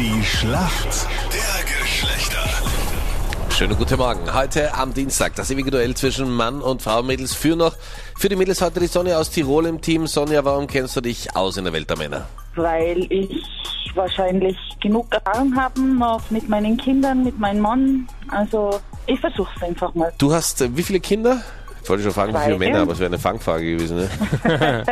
Die Schlacht der Geschlechter. Schönen guten Morgen. Heute am Dienstag das ewige Duell zwischen Mann und Frau. Mädels führen noch. Für die Mädels heute die Sonja aus Tirol im Team. Sonja, warum kennst du dich aus in der Welt der Männer? weil ich wahrscheinlich genug Erfahrung habe, auch mit meinen Kindern, mit meinem Mann. Also ich versuche es einfach mal. Du hast äh, wie viele Kinder? Ich wollte schon fragen, wie viele. Männer, aber es wäre eine Fangfrage gewesen. Ne?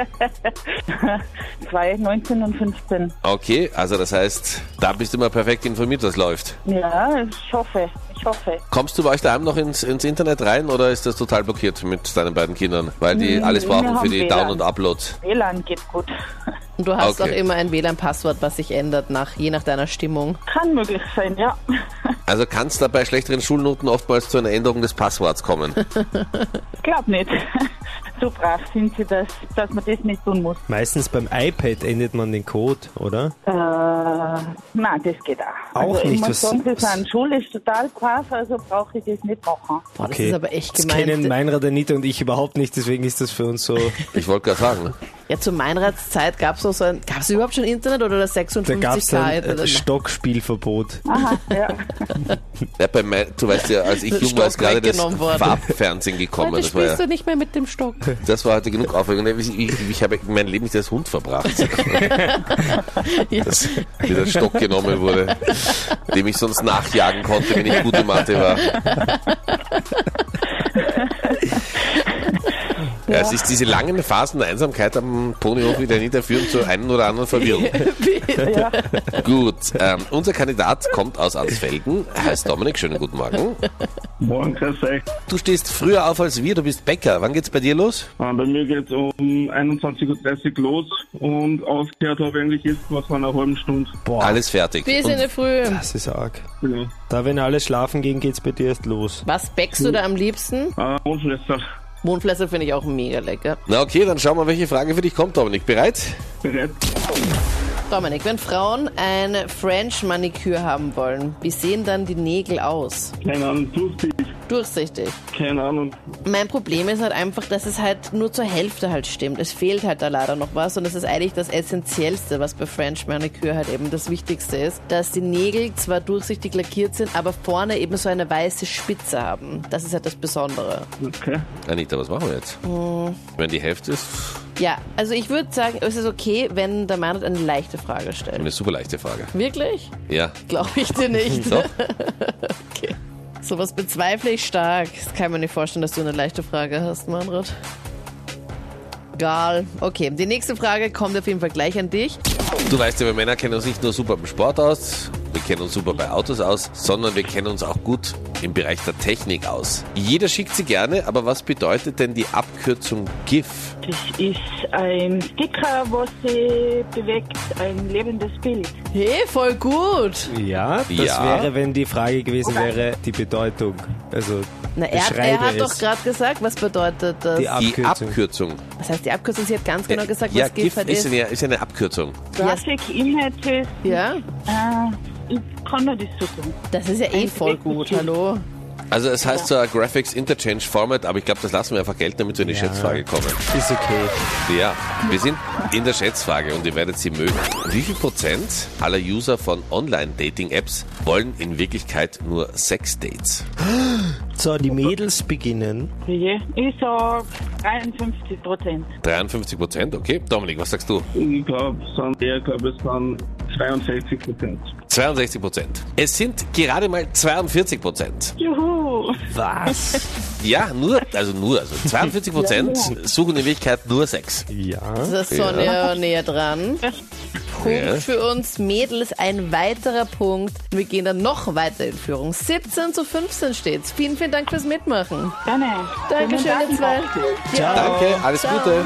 Zwei, 19 und 15. Okay, also das heißt, da bist du immer perfekt informiert, was läuft. Ja, ich hoffe, ich hoffe. Kommst du bei euch daheim noch ins, ins Internet rein oder ist das total blockiert mit deinen beiden Kindern? Weil die Mm, alles brauchen für die WLAN. Down- und Uploads. WLAN geht gut. Und du hast Okay. auch immer ein WLAN-Passwort, was sich ändert, nach, je nach deiner Stimmung. Kann möglich sein, ja. Also kann es da bei schlechteren Schulnoten oftmals zu einer Änderung des Passworts kommen. Glaub nicht. So brav sind sie, dass, dass man das nicht tun muss. Meistens beim iPad endet man den Code, oder? Äh, nein, das geht auch. Auch also nicht, Ich muss was- sagen, sie was- sind schulisch total brav, also brauche ich das nicht machen. Boah, das ist aber echt Das kennen gemein. Meinrad, Anita und ich überhaupt nicht, deswegen ist das für uns so. Ich wollte gerade sagen. Ja, zu Meinrads Zeit gab es so ein, gab es überhaupt schon Internet oder das Da gab es 56k dann Internet? äh, Stockspielverbot. Aha, ja. Ja, bei mein, du weißt ja, als ich jung war, ist Stock gerade das worden. Farbfernsehen gekommen. Heute Das war, spielst ja, du nicht mehr mit dem Stock. das war heute genug Aufregung. Ich, ich, ich habe mein Leben nicht als Hund verbracht, Ja. dass mir der Stock genommen wurde, dem ich sonst nachjagen konnte, wenn ich gut in Mathe war. Ja, es ist diese langen Phasen der Einsamkeit am Ponyhof wieder nicht führen zu einen oder anderen Verwirrung. ja. Gut, ähm, unser Kandidat kommt aus Ansfelden, heißt Dominik, schönen guten Morgen. Morgen, grüß euch. Du stehst früher auf als wir, du bist Bäcker. Wann geht's bei dir los? Äh, Bei mir geht es um 21.30 Uhr los und aufgehört habe ich eigentlich jetzt was vor einer halben Stunde. Boah, Alles fertig. Wir sind in der Früh. das ist arg. Ja. Da, wenn alle schlafen gehen, geht's bei dir erst los. Was bäckst du da am liebsten? Äh, Mondschwester, Mondflässe finde ich auch mega lecker. Na okay, dann schauen wir, welche Frage für dich kommt, Dominik. Bereit? bereit? Dominik, wenn Frauen ein French Maniküre haben wollen, wie sehen dann die Nägel aus? Keine Ahnung, durchzieht. Durchsichtig. Keine Ahnung. Mein Problem ist halt einfach, dass es halt nur zur Hälfte halt stimmt. Es fehlt halt da leider noch was und das ist eigentlich das Essentiellste, was bei French Manicure halt eben das Wichtigste ist, dass die Nägel zwar durchsichtig lackiert sind, aber vorne eben so eine weiße Spitze haben. Das ist halt das Besondere. Okay. Anita, was machen wir jetzt? Wenn die Hälfte ist, Ja, also ich würde sagen, es ist okay, wenn der Mann eine leichte Frage stellt. eine super leichte Frage. Wirklich? Ja, Glaube ich dir nicht. doch. okay. Sowas bezweifle ich stark. Das kann man nicht vorstellen, dass du eine leichte Frage hast, Manfred. Egal. Okay, die nächste Frage kommt auf jeden Fall gleich an dich. Du weißt ja, wir Männer kennen uns nicht nur super beim Sport aus, wir kennen uns super bei Autos aus, sondern wir kennen uns auch gut im Bereich der Technik aus. Jeder schickt sie gerne, aber was bedeutet denn die Abkürzung GIF? Das ist ein Sticker, was sich bewegt, ein lebendes Bild. Hey, voll gut. Ja, das Ja. wäre, wenn die Frage gewesen wäre, die Bedeutung. Also, Na, er, er beschreibe hat doch gerade gesagt, was bedeutet das? Die Die Abkürzung. Abkürzung. Was heißt die Abkürzung? Sie hat ganz genau gesagt, ja, was GIF GIF halt ist ist. eine, ist eine Abkürzung. Graphic Images, Ja, äh, ich kann nur das so sagen. das ist ja eh voll gut. Hallo. Also es heißt zwar Graphics Interchange Format, aber ich glaube, das lassen wir einfach gelten, damit wir in die Schätzfrage kommen. Ist okay. Ja, wir sind in der Schätzfrage und ihr werdet sie mögen. Wie viel Prozent aller User von Online-Dating-Apps wollen in Wirklichkeit nur Sex-Dates? So, die Mädels beginnen. Wie? Ich sag 53 Prozent. 53 Prozent, okay. Dominik, was sagst du? Ich glaube, es sind glaube es sind 62 Prozent. 62 Prozent. Es sind gerade mal 42 Prozent. Juhu! Was? Ja, nur, also nur, also 42 Prozent suchen in Wirklichkeit nur Sex. ja. Das ist Sonja näher dran. Punkt Ja. für uns Mädels, ein weiterer Punkt. Wir gehen dann noch weiter in Führung. 17 zu 15 steht's. Vielen, vielen Dank fürs Mitmachen. Gerne. Dankeschön, ihr zwei. Ja. Danke, alles Ciao. Gute.